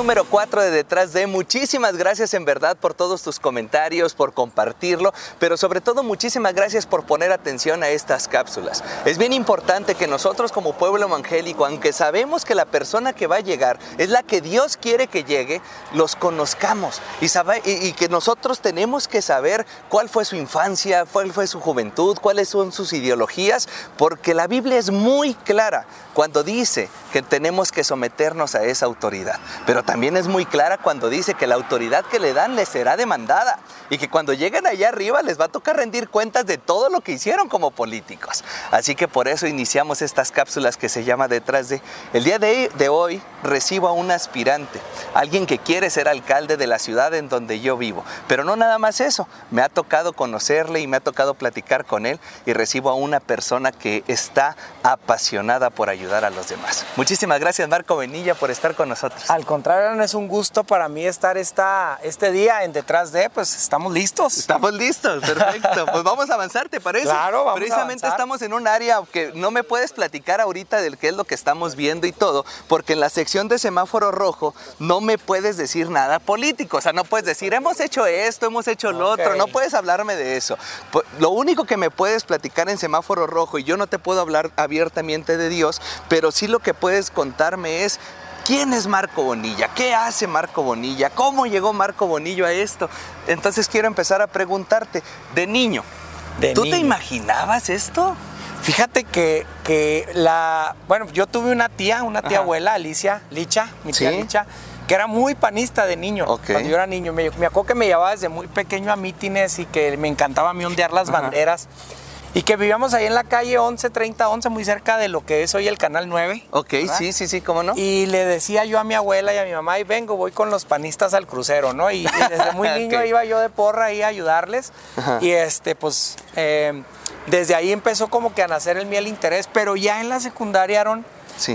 número 4 de Detrás de. Muchísimas gracias en verdad por todos tus comentarios, por compartirlo, pero sobre todo muchísimas gracias por poner atención a estas cápsulas. Es bien importante que nosotros como pueblo evangélico, aunque sabemos que la persona que va a llegar es la que Dios quiere que llegue, los conozcamos y, y que nosotros tenemos que saber cuál fue su infancia, cuál fue su juventud, cuáles son sus ideologías, porque la Biblia es muy clara cuando dice que tenemos que someternos a esa autoridad. Pero también es muy clara cuando dice que la autoridad que le dan les será demandada y que cuando lleguen allá arriba les va a tocar rendir cuentas de todo lo que hicieron como políticos. Así que por eso iniciamos estas cápsulas que se llama Detrás de... El día de, hoy recibo a un aspirante, alguien que quiere ser alcalde de la ciudad en donde yo vivo. Pero no nada más eso, me ha tocado conocerle y me ha tocado platicar con él y recibo a una persona que está apasionada por ayudar a los demás. Muchísimas gracias Marco Benilla por estar con nosotros. Al contrario, no es un gusto para mí estar esta, este día en detrás de, pues estamos listos. Estamos listos, perfecto. pues vamos a avanzar, ¿te parece? Claro, vamos Precisamente a estamos en un área que no me puedes platicar ahorita del qué es lo que estamos viendo y todo, porque en la sección de semáforo rojo no me puedes decir nada político, o sea, no puedes decir, hemos hecho esto, hemos hecho lo otro, no puedes hablarme de eso. Lo único que me puedes platicar en semáforo rojo, y yo no te puedo hablar abiertamente de Dios, pero sí lo que puedes contarme es ¿Quién es Marco Bonilla? ¿Qué hace Marco Bonilla? ¿Cómo llegó Marco Bonillo a esto? Entonces quiero empezar a preguntarte, de niño, ¿tú te imaginabas esto? Fíjate que, que, la. Bueno, yo tuve una tía, una tía abuela, Alicia, Licha, mi tía Licha, que era muy panista de niño. Cuando yo era niño. Me, me, acuerdo que me llevaba desde muy pequeño a mítines y que me encantaba a mí ondear las banderas. Y que vivíamos ahí en la calle 11, 30, 11, muy cerca de lo que es hoy el Canal 9. Ok, sí, sí, sí, cómo no. Y le decía yo a mi abuela y a mi mamá, y vengo, voy con los panistas al crucero, ¿no? Y, desde muy niño iba yo de porra ahí a ayudarles. Y este, pues, eh, desde ahí empezó como que a nacer el miel interés, pero ya en la secundaria, Aaron,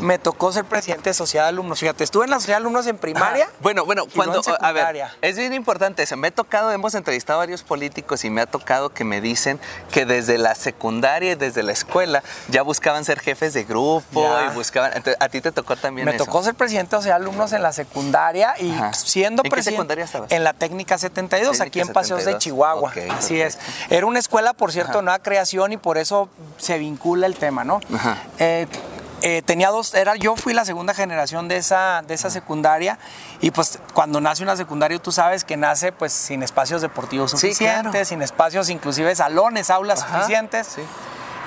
me tocó ser presidente de sociedad de alumnos. Fíjate, estuve en la sociedad de alumnos en primaria. Bueno, bueno, cuando, a ver, es bien importante eso. Me ha tocado, hemos entrevistado a varios políticos y me ha tocado que me dicen que desde la secundaria y desde la escuela ya buscaban ser jefes de grupo y buscaban. Entonces, a ti te tocó también me tocó ser presidente de sociedad de alumnos en la secundaria y siendo ¿En presidente. Secundaria estabas? En la técnica 72, aquí en Paseos de Chihuahua. Así es. Era una escuela, por cierto, nueva creación y por eso se vincula el tema, ¿no? Eh, eh, tenía dos, era, yo fui la segunda generación de esa, de esa secundaria y pues cuando nace una secundaria tú sabes que nace pues sin espacios deportivos suficientes, sin espacios inclusive salones, aulas suficientes.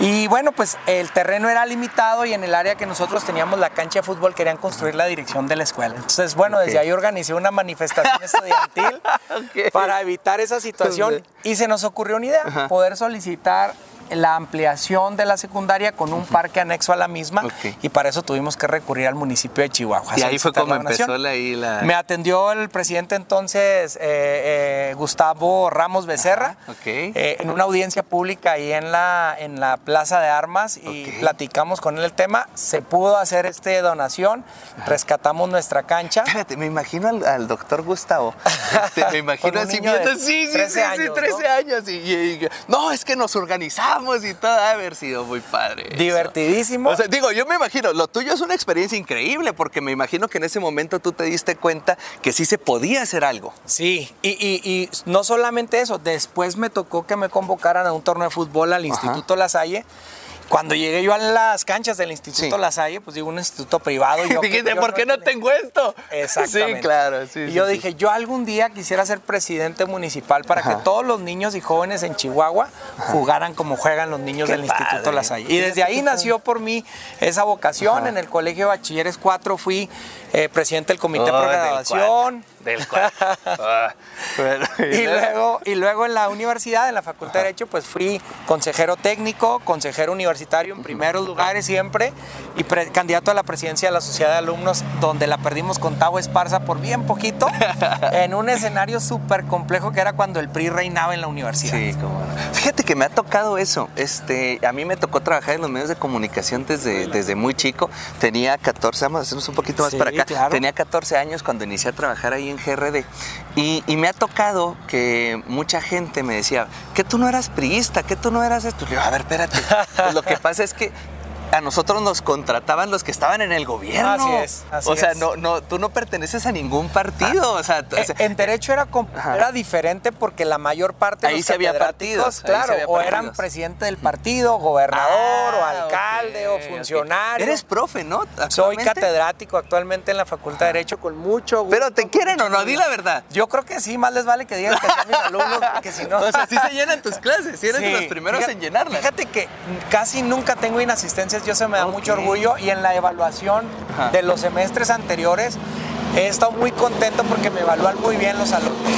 Y bueno, pues el terreno era limitado y en el área que nosotros teníamos la cancha de fútbol querían construir la dirección de la escuela. Entonces, bueno, desde ahí organicé una manifestación estudiantil para evitar esa situación y se nos ocurrió una idea, poder solicitar la ampliación de la secundaria con un parque anexo a la misma y para eso tuvimos que recurrir al municipio de Chihuahua. Y ahí fue como empezó la. Me atendió el presidente entonces, eh, eh, Gustavo Ramos Becerra, eh, en una audiencia pública ahí en la, en la Plaza de Armas y platicamos con él el tema. Se pudo hacer esta donación, rescatamos nuestra cancha. Espérate, me imagino al, doctor Gustavo. Este, me imagino así sí, sí, 13 sí, años, 13 años. Y, no, es que nos organizamos y todo, ha haber sido muy padre. Divertidísimo. O sea, digo, yo me imagino, lo tuyo es una experiencia increíble porque me imagino que en ese momento tú te diste cuenta que sí se podía hacer algo. Sí, y, no solamente eso, después me tocó que me convocaran a un torneo de fútbol al Instituto La Salle cuando llegué yo a las canchas del Instituto La Salle, pues digo, un instituto privado. Y Dijiste, ¿por qué no tengo esto? Exactamente. Sí, claro. y yo dije, yo algún día quisiera ser presidente municipal para que todos los niños y jóvenes en Chihuahua jugaran como juegan los niños del Instituto La Salle. Y desde ahí nació por mí esa vocación. En el Colegio de Bachilleres 4 fui eh, presidente del Comité de oh, Programación. Del ah, y, luego, y luego en la universidad, en la Facultad de Derecho, pues fui consejero técnico, consejero universitario en primeros lugares siempre y candidato a la presidencia de la Sociedad de Alumnos, donde la perdimos con Tavo Esparza por bien poquito, en un escenario súper complejo que era cuando el PRI reinaba en la universidad. Sí, como Fíjate que me ha tocado eso. Este, a mí me tocó trabajar en los medios de comunicación desde, desde muy chico. Tenía 14, vamos a hacernos un poquito más para acá. Tenía 14 años cuando inicié a trabajar ahí en GRD. Y, y, me ha tocado que mucha gente me decía, que tú no eras priista, que tú no eras esto. a ver, espérate. Pues lo que pasa es que a nosotros nos contrataban los que estaban en el gobierno. Así es. o sea, no, no, tú no perteneces a ningún partido. O, sea, eh, en derecho era, era diferente porque la mayor parte de los había partidos, claro, o eran presidente del partido, gobernador, o ah, alcalde, o funcionario. Eres profe, ¿no? Soy catedrático actualmente en la Facultad de Derecho con mucho gusto. Pero te quieren o no, di la verdad. Yo creo que sí, más les vale que digan que son mis alumnos, porque si no. O sea, sí se llenan tus clases, si eres de los primeros en llenarlas. Fíjate que casi nunca tengo inasistencias, yo se me da mucho orgullo y en la evaluación de los semestres anteriores he estado muy contento porque me evalúan muy bien los alumnos.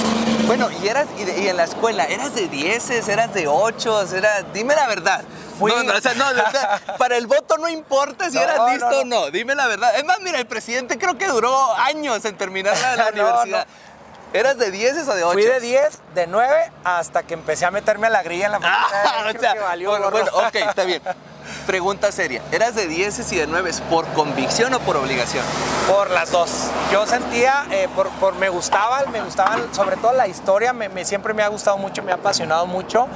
Bueno, y eras y, en la escuela, ¿eras de 10, eras de 8, era, dime la verdad. No, no, o sea, no, para el voto no importa si eras listo o no, dime la verdad. Es más, mira, el presidente creo que duró años en terminar la, universidad. ¿Eras de 10 o de 8? Fui de 10, de 9, hasta que empecé a meterme a la grilla en la facultad. o sea, que valió bueno, bueno, ok, está bien. Pregunta seria, ¿eras de 10 y de 9 por convicción o por obligación? Por las dos. Yo sentía, eh, por, me gustaba, me gustaba sobre todo la historia, me, siempre me ha gustado mucho, me ha apasionado mucho.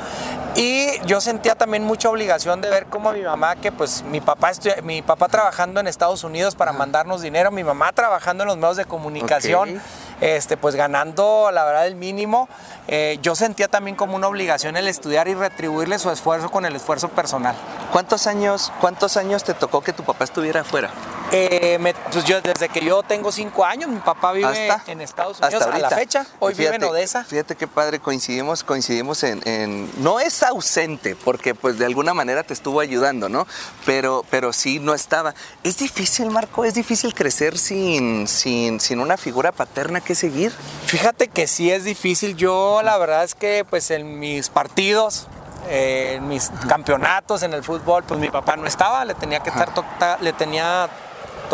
Y yo sentía también mucha obligación de ver cómo mi mamá, que pues mi papá, mi papá trabajando en Estados Unidos para mandarnos dinero, mi mamá trabajando en los medios de comunicación este, pues ganando la verdad el mínimo. Eh, yo sentía también como una obligación el estudiar y retribuirle su esfuerzo con el esfuerzo personal. ¿Cuántos años, cuántos años te tocó que tu papá estuviera afuera? Eh, pues yo, desde que yo tengo cinco años, mi papá vive en Estados Unidos hasta a la fecha. Hoy vive en Odessa. Fíjate qué padre, coincidimos, coincidimos en, No es ausente, porque pues de alguna manera te estuvo ayudando, ¿no? Pero, pero sí no estaba. Es difícil, Marco, es difícil crecer sin, sin, sin una figura paterna que seguir. Fíjate que sí es difícil. Yo la verdad es que pues en mis partidos eh, en mis campeonatos en el fútbol, pues mi papá no estaba, le tenía que estar le tenía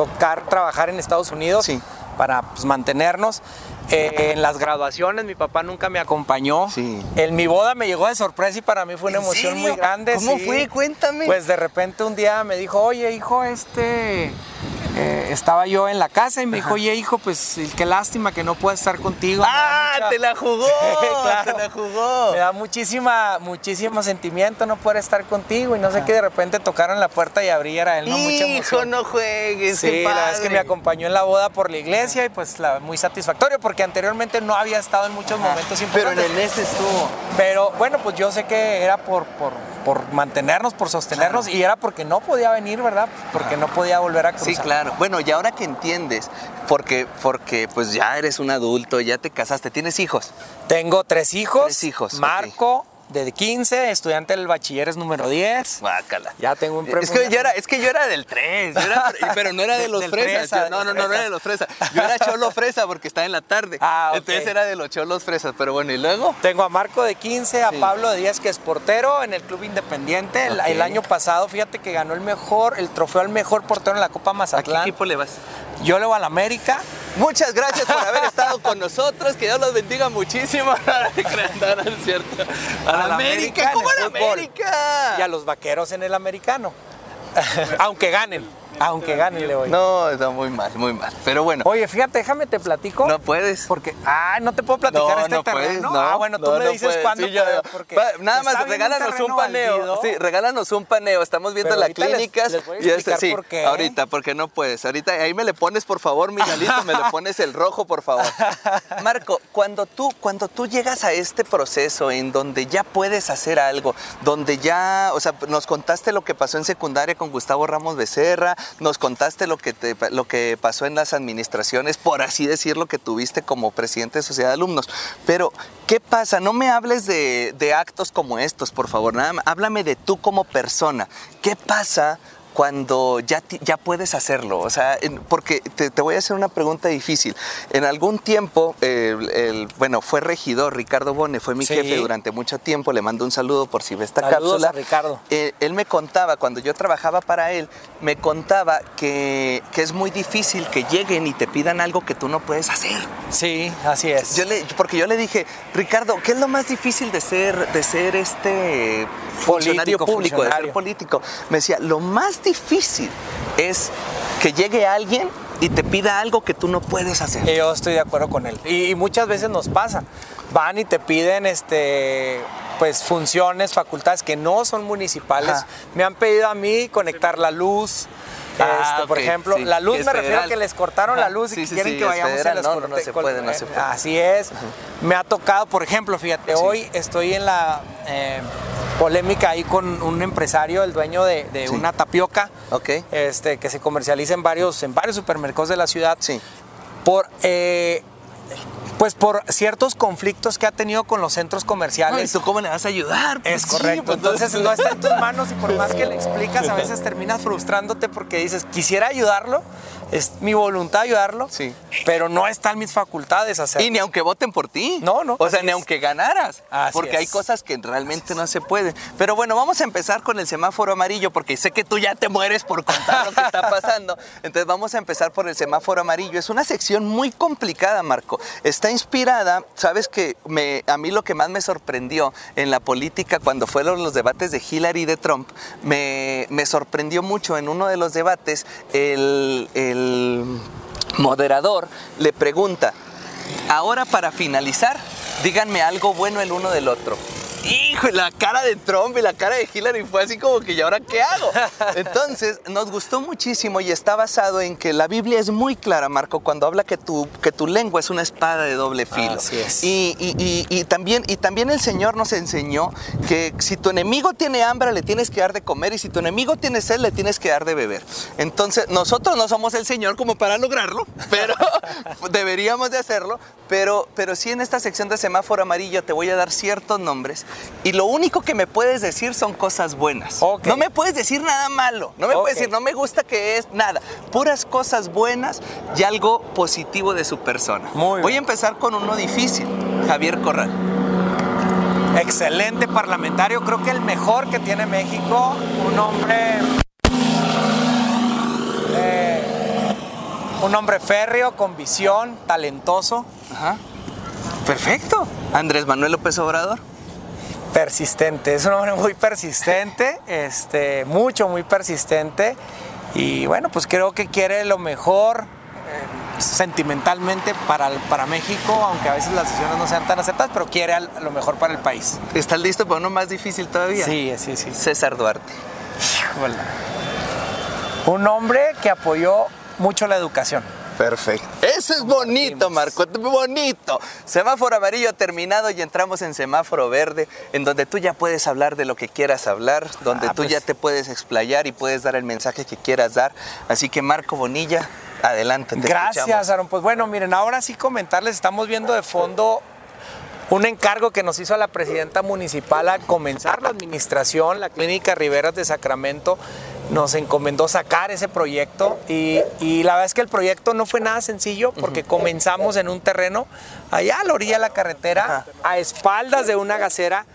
tocar trabajar en Estados Unidos para pues, mantenernos. Eh, en las graduaciones mi papá nunca me acompañó. En mi boda me llegó de sorpresa y para mí fue una emoción muy grande. ¿Cómo fue? Cuéntame. Pues de repente un día me dijo, oye hijo, este eh, estaba yo en la casa y me dijo, oye hijo, pues qué lástima que no pueda estar contigo. ¡Ah! ¡Te la jugó! ¡Te la jugó! Me da muchísima, muchísimo sentimiento no poder estar contigo y no sé qué de repente tocaron la puerta y abriera él, ¿no? Mucha Hijo, no juegues, sí, la verdad es que me acompañó en la boda por la iglesia y pues la, muy satisfactorio porque anteriormente no había estado en muchos momentos importantes. Pero en el NES estuvo. Pero bueno, pues yo sé que era por, por, por mantenernos, por sostenernos y era porque no podía venir, ¿verdad? Porque no podía volver a cruzar. Sí, claro. Bueno, y ahora que entiendes, porque, porque pues ya eres un adulto, ya te casaste, ¿tienes hijos? Tengo tres hijos. Tres hijos. Marco, de 15, estudiante del bachiller es número 10. Guácala. Ya tengo un premio. Es que yo era, es que yo era del 3, pero no era de, los fresas. no, no, no, no era de los fresas. Yo era cholo fresa porque estaba en la tarde. Ah, Entonces era de los cholos fresas, pero bueno, ¿y luego? Tengo a Marco de 15, a Pablo de 10 que es portero en el Club Independiente. El, año pasado, fíjate que ganó el mejor, el trofeo al mejor portero en la Copa Mazatlán. ¿A qué equipo le vas? Yo le voy al América. Muchas gracias por haber estado con nosotros. Que Dios los bendiga muchísimo. no, es cierto. A, la América, ¿cómo a la América? Y a los vaqueros en el americano. Aunque ganen. Aunque gane le voy. No, está muy mal, muy mal. Pero bueno. Oye, fíjate, déjame te platico. No puedes. Porque, ah, no te puedo platicar este no terreno. no, ah, bueno, tú me dices cuándo porque Nada más, regálanos un paneo. Sí, regálanos un paneo. Estamos viendo las clínicas. y este, sí, por qué. ahorita, porque no puedes. Ahorita ahí me le pones, por favor, mi me le pones el rojo, por favor. Marco, cuando tú, cuando tú llegas a este proceso en donde ya puedes hacer algo, donde ya, o sea, nos contaste lo que pasó en secundaria con Gustavo Ramos Becerra, nos contaste lo que, lo que pasó en las administraciones, por así decirlo, que tuviste como presidente de Sociedad de Alumnos. Pero, ¿qué pasa? No me hables de, de actos como estos, por favor. Nada háblame de tú como persona. ¿Qué pasa cuando ya, ya puedes hacerlo? O sea, porque te, voy a hacer una pregunta difícil. En algún tiempo, el, bueno, fue regidor, Ricardo Bone, fue mi jefe durante mucho tiempo, le mando un saludo por si ve esta Saludos cápsula. Ricardo. Eh, él me contaba, cuando yo trabajaba para él, me contaba que, que, es muy difícil que lleguen y te pidan algo que tú no puedes hacer. Sí, así es. Yo le, porque yo le dije, Ricardo, ¿qué es lo más difícil de ser, de ser este funcionario público, de ser político? Me decía, lo más difícil es que llegue alguien y te pida algo que tú no puedes hacer. Yo estoy de acuerdo con él. Y, muchas veces nos pasa. Van y te piden este pues funciones, facultades que no son municipales. Me han pedido a mí conectar la luz, Ah, este, por ejemplo, la luz me refiero a que les cortaron la luz y quieren que vayamos a las no, no, se puede, no se puede. Así es. Me ha tocado, por ejemplo, fíjate, hoy estoy en la eh, polémica ahí con un empresario, el dueño de, una tapioca, este, que se comercializa en varios, en varios supermercados de la ciudad. Sí. Por eh, pues por ciertos conflictos que ha tenido con los centros comerciales. ¿Y tú cómo le vas a ayudar? Pues es correcto. Pues, entonces no está en tus manos y por más que le explicas, a veces terminas frustrándote porque dices, quisiera ayudarlo, es mi voluntad ayudarlo, sí. pero no están mis facultades hacerlo. Y ni aunque voten por ti. No, no. O sea, ni aunque ganaras. porque hay cosas que realmente no se pueden. Pero bueno, vamos a empezar con el semáforo amarillo porque sé que tú ya te mueres por contar lo que está pasando. Entonces vamos a empezar por el semáforo amarillo. Es una sección muy complicada, Marco. Está inspirada, sabes que me, a mí lo que más me sorprendió en la política cuando fueron los debates de Hillary y de Trump, me, me sorprendió mucho en uno de los debates el moderador le pregunta, ahora para finalizar, díganme algo bueno el uno del otro. Hijo, la cara de Trump y la cara de Hillary fue así como que, ¿y ahora qué hago? Entonces, nos gustó muchísimo y está basado en que la Biblia es muy clara, Marco, cuando habla que tu, que tu lengua es una espada de doble filo. Así es. Y, también, y también el Señor nos enseñó que si tu enemigo tiene hambre, le tienes que dar de comer y si tu enemigo tiene sed, le tienes que dar de beber. Entonces, nosotros no somos el Señor como para lograrlo, pero deberíamos de hacerlo. Pero, pero sí en esta sección de semáforo amarillo te voy a dar ciertos nombres y lo único que me puedes decir son cosas buenas. No me puedes decir nada malo. No me puedes decir, no me gusta que es nada. Puras cosas buenas y algo positivo de su persona. Voy a empezar con uno difícil, Javier Corral. Excelente parlamentario, creo que el mejor que tiene México, un hombre un hombre férreo, con visión, talentoso. Ajá. Perfecto. Andrés Manuel López Obrador. Persistente, es un hombre muy persistente, este, mucho, muy persistente. Y bueno, pues creo que quiere lo mejor eh, sentimentalmente para, para México, aunque a veces las decisiones no sean tan aceptadas, pero quiere lo mejor para el país. ¿Estás listo para uno más difícil todavía? Sí, sí, sí. César Duarte. Un hombre que apoyó mucho la educación. Perfecto. Eso es bonito, Marco, bonito. Semáforo amarillo terminado y entramos en semáforo verde, en donde tú ya puedes hablar de lo que quieras hablar, donde ah, tú ya pues. te puedes explayar y puedes dar el mensaje que quieras dar. Así que Marco Bonilla, adelante. Gracias, Aaron. Pues bueno, miren, ahora sí comentarles, estamos viendo de fondo un encargo que nos hizo la presidenta municipal a comenzar la administración, la Clínica Riveras de Sacramento nos encomendó sacar ese proyecto y, la verdad es que el proyecto no fue nada sencillo porque comenzamos en un terreno allá a la orilla de la carretera, a espaldas de una gasera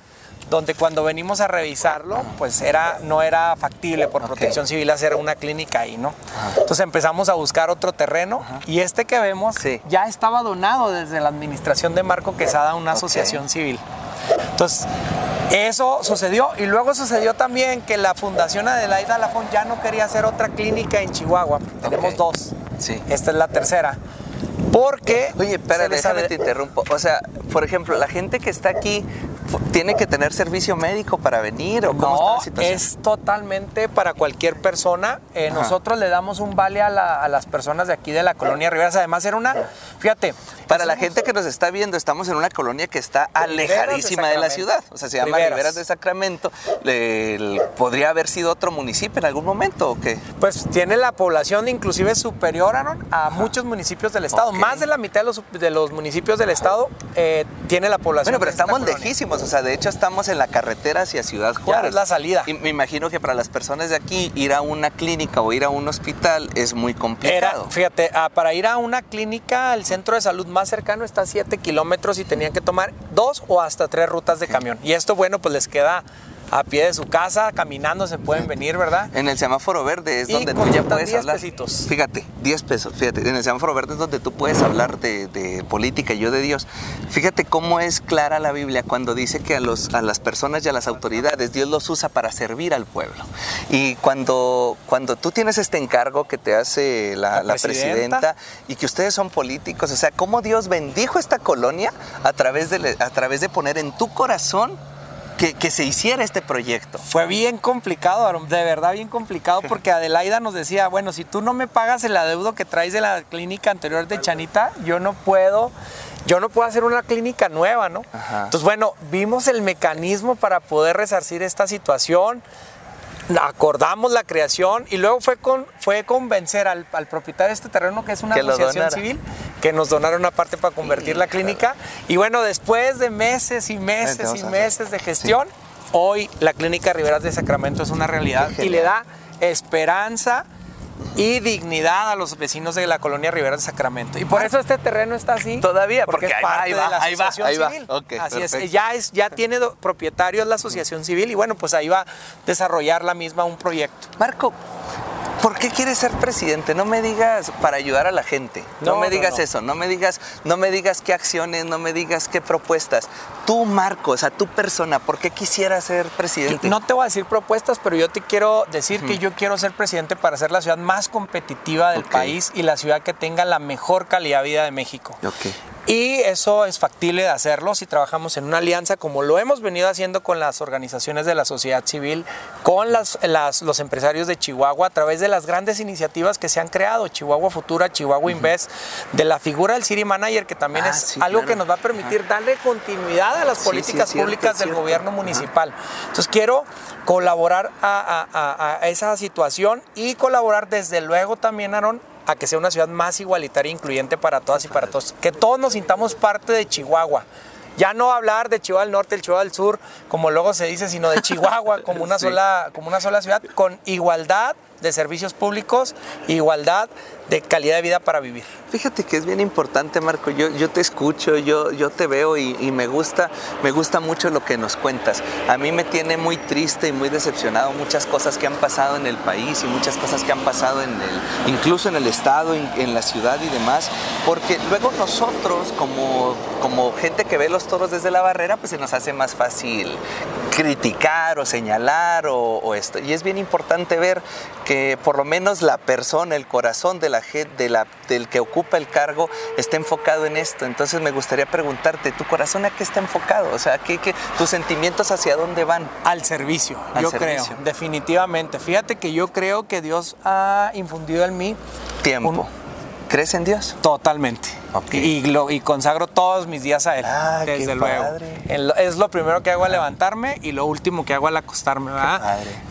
donde cuando venimos a revisarlo, pues era, no era factible por protección civil hacer una clínica ahí, ¿no? Entonces empezamos a buscar otro terreno y este que vemos ya estaba donado desde la administración de Marco Quesada una asociación civil. Entonces, eso sucedió y luego sucedió también que la Fundación Adelaida Lafont ya no quería hacer otra clínica en Chihuahua. Tenemos dos. Sí. Esta es la tercera. Porque. Oye, espera, déjame te interrumpo. O sea, por ejemplo, la gente que está aquí tiene que tener servicio médico para venir o cómo no, está la es totalmente para cualquier persona. Eh, nosotros le damos un vale a, las personas de aquí de la colonia Riveras. Además, era una, fíjate. Para la gente que nos está viendo, estamos en una colonia que está alejadísima de, la ciudad. O sea, se llama Riveras, de Sacramento. ¿Podría haber sido otro municipio en algún momento o qué? Pues tiene la población inclusive superior a muchos municipios del estado. Más de la mitad de los, de los municipios del estado eh, tiene la población. Bueno, pero estamos lejísimos, o sea, de hecho estamos en la carretera hacia Ciudad Juárez. es la salida. Y me imagino que para las personas de aquí ir a una clínica o ir a un hospital es muy complicado. fíjate, ah, para ir a una clínica, el centro de salud más cercano está a 7 kilómetros y tenían que tomar dos o hasta tres rutas de camión. Y esto, bueno, pues les queda a pie de su casa, caminando se pueden venir, ¿verdad? En el semáforo verde es donde tú ya puedes hablar. Pesitos. Fíjate, 10 pesos, fíjate, en el semáforo verde es donde tú puedes hablar de, política y yo de Dios. Fíjate cómo es clara la Biblia cuando dice que a, los, a las personas y a las autoridades Dios los usa para servir al pueblo. Y cuando, cuando tú tienes este encargo que te hace la, presidenta. y que ustedes son políticos, o sea, cómo Dios bendijo esta colonia a través de, a través de poner en tu corazón que, se hiciera este proyecto? Fue bien complicado, de verdad bien complicado, porque Adelaida nos decía, bueno, si tú no me pagas el adeudo que traes de la clínica anterior de Chanita, yo no puedo yo no puedo hacer una clínica nueva, ¿no? Entonces, bueno, vimos el mecanismo para poder resarcir esta situación, acordamos la creación y luego fue, con, fue convencer al, propietario de este terreno, que es una asociación civil, que nos donaron una parte para convertir la clínica. Y bueno, después de meses y meses y meses de gestión, hoy la clínica Riveras de Sacramento es una realidad y le da esperanza y dignidad a los vecinos de la colonia Rivera de Sacramento. Y por eso este terreno está así. Todavía, porque, es parte de la asociación civil. así es, ya, es, ya tiene propietarios la asociación civil y bueno, pues ahí va a desarrollar la misma un proyecto. Marco, ¿Por qué quieres ser presidente? No me digas para ayudar a la gente. No, me digas eso. No me digas, no me digas qué acciones, no me digas qué propuestas. Tú, Marco, o sea, tu persona, ¿por qué quisieras ser presidente? No te voy a decir propuestas, pero yo te quiero decir que yo quiero ser presidente para ser la ciudad más competitiva del país y la ciudad que tenga la mejor calidad de vida de México. Okay. Y eso es factible de hacerlo si trabajamos en una alianza como lo hemos venido haciendo con las organizaciones de la sociedad civil, con las, los empresarios de Chihuahua, a través de las grandes iniciativas que se han creado, Chihuahua Futura, Chihuahua Invest, de la figura del City Manager, que también ah, es algo que nos va a permitir darle continuidad a las políticas públicas del gobierno municipal. Entonces quiero colaborar a, a esa situación y colaborar desde luego también, Aaron, a que sea una ciudad más igualitaria e incluyente para todas y para todos. Que todos nos sintamos parte de Chihuahua. Ya no hablar de Chihuahua del Norte, el Chihuahua del Sur, como luego se dice, sino de Chihuahua como una, sola, como una sola ciudad, con igualdad de servicios públicos, igualdad de calidad de vida para vivir. Fíjate que es bien importante, Marco. Yo, yo te escucho, yo, yo te veo y, me gusta, me gusta mucho lo que nos cuentas. A mí me tiene muy triste y muy decepcionado muchas cosas que han pasado en el país y muchas cosas que han pasado en el, incluso en el estado, en, la ciudad y demás, porque luego nosotros como, como gente que ve los toros desde la barrera, pues se nos hace más fácil criticar o señalar o, esto. Y es bien importante ver que por lo menos la persona, el corazón de la gente, de la, del que ocupa el cargo, está enfocado en esto. Entonces me gustaría preguntarte, ¿tu corazón a qué está enfocado? O sea, ¿qué, qué tus sentimientos hacia dónde van? Al servicio, yo creo, definitivamente. Fíjate que yo creo que Dios ha infundido en mí tiempo. ¿Crees en Dios? Totalmente. Y, lo, y consagro todos mis días a Él, ah, desde luego. es lo primero que hago al levantarme y lo último que hago al acostarme.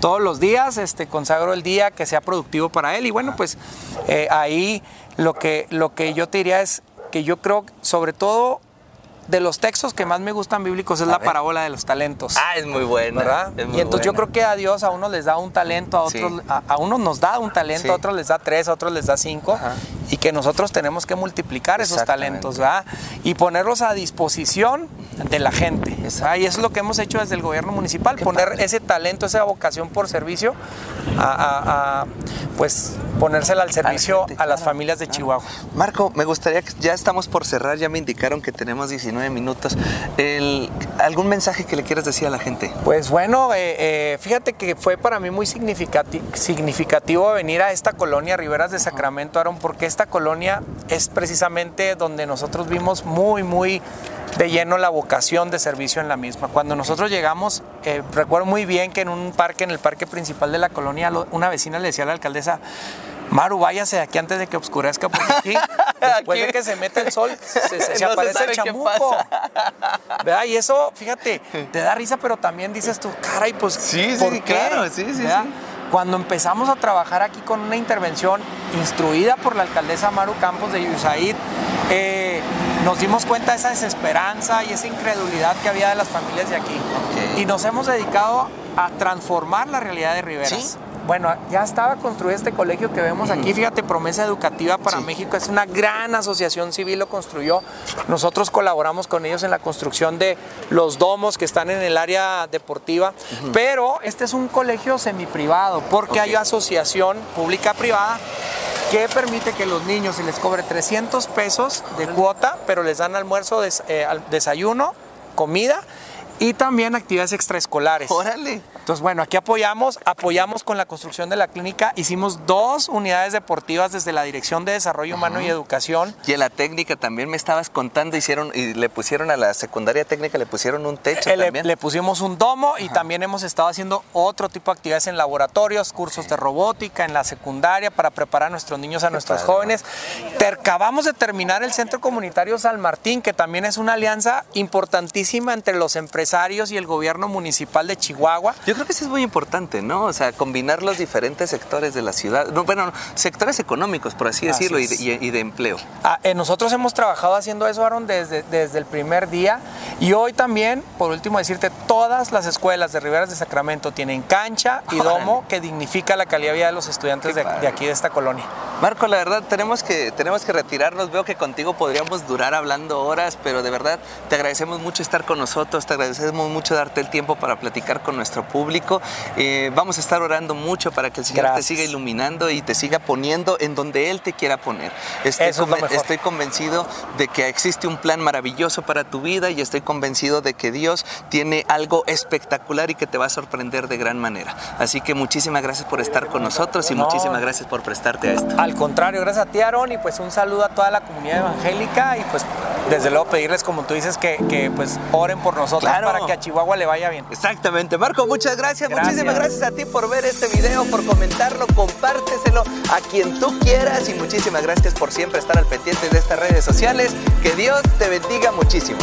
Todos los días este, consagro el día que sea productivo para Él. Y bueno, pues eh, ahí lo que, lo que yo te diría es que yo creo, sobre todo de los textos que más me gustan bíblicos es la parábola de los talentos. Ah, es muy buena. ¿verdad? y entonces yo creo que a Dios a uno les da un talento, a otros, a, uno nos da un talento, a otros les da tres, a otros les da cinco, y que nosotros tenemos que multiplicar esos talentos, ¿verdad? Y ponerlos a disposición de la gente. Y eso es lo que hemos hecho desde el gobierno municipal, poner ese talento, esa vocación por servicio, a, pues ponérsela al servicio a, las familias de Chihuahua. Marco, me gustaría que ya estamos por cerrar, ya me indicaron que tenemos 19 minutos. ¿Algún mensaje que le quieras decir a la gente? Pues bueno, eh, eh, fíjate que fue para mí muy significativo, significativo venir a esta colonia Riberas de Sacramento, Aaron, porque esta colonia es precisamente donde nosotros vimos muy, muy de lleno la vocación de servicio en la misma. Cuando nosotros llegamos, eh, recuerdo muy bien que en un parque, en el parque principal de la colonia, una vecina le decía a la alcaldesa, Maru, váyase de aquí antes de que oscurezca, porque aquí, después de que se mete el sol, se, aparece el chamuco. ¿Verdad? Y eso, fíjate, te da risa, pero también dices tú, caray, pues, sí, ¿por qué? Claro, sí, sí, sí. Cuando empezamos a trabajar aquí con una intervención instruida por la alcaldesa Maru Campos de Yusaid, eh, nos dimos cuenta de esa desesperanza y esa incredulidad que había de las familias de aquí. Y nos hemos dedicado a transformar la realidad de Riveras. Bueno, ya estaba construido este colegio que vemos aquí. Fíjate, Promesa Educativa para México es una gran asociación civil, lo construyó. Nosotros colaboramos con ellos en la construcción de los domos que están en el área deportiva. Pero este es un colegio semiprivado porque hay asociación pública-privada que permite que los niños se les cobre 300 pesos de cuota, pero les dan almuerzo, eh, desayuno, comida y también actividades extraescolares. Órale. Entonces, bueno, aquí apoyamos, apoyamos con la construcción de la clínica, hicimos dos unidades deportivas desde la Dirección de Desarrollo Humano y Educación. Y en la técnica también me estabas contando, hicieron y le pusieron a la secundaria técnica, le pusieron un techo eh, también. Le, pusimos un domo y también hemos estado haciendo otro tipo de actividades en laboratorios, cursos de robótica en la secundaria para preparar a nuestros niños, a nuestros jóvenes. acabamos de terminar el Centro Comunitario San Martín, que también es una alianza importantísima entre los empresarios y el gobierno municipal de Chihuahua. Yo creo que eso es muy importante, ¿no? O sea, combinar los diferentes sectores de la ciudad, no, bueno, sectores económicos, por así decirlo, y, de, empleo. Ah, eh, nosotros hemos trabajado haciendo eso, Aaron, desde, desde el primer día. Y hoy también, por último, decirte, todas las escuelas de Riberas de Sacramento tienen cancha y domo que dignifica la calidad de vida de los estudiantes de, de, aquí, de esta colonia. Marco, la verdad, tenemos que, tenemos que retirarnos. Veo que contigo podríamos durar hablando horas, pero de verdad te agradecemos mucho estar con nosotros, te agradecemos mucho darte el tiempo para platicar con nuestro público. Eh, vamos a estar orando mucho para que el Señor te siga iluminando y te siga poniendo en donde Él te quiera poner. Estoy, estoy convencido de que existe un plan maravilloso para tu vida y estoy convencido de que Dios tiene algo espectacular y que te va a sorprender de gran manera. Así que muchísimas gracias por estar con nosotros y muchísimas gracias por prestarte a esto. Al contrario, gracias a ti, Aaron, y pues un saludo a toda la comunidad evangélica y pues desde luego pedirles, como tú dices, que, pues oren por nosotros para que a Chihuahua le vaya bien. Exactamente. Marco, muchas gracias. Muchísimas gracias a ti por ver este video, por comentarlo, compárteselo a quien tú quieras y muchísimas gracias por siempre estar al pendiente de estas redes sociales. Que Dios te bendiga muchísimo.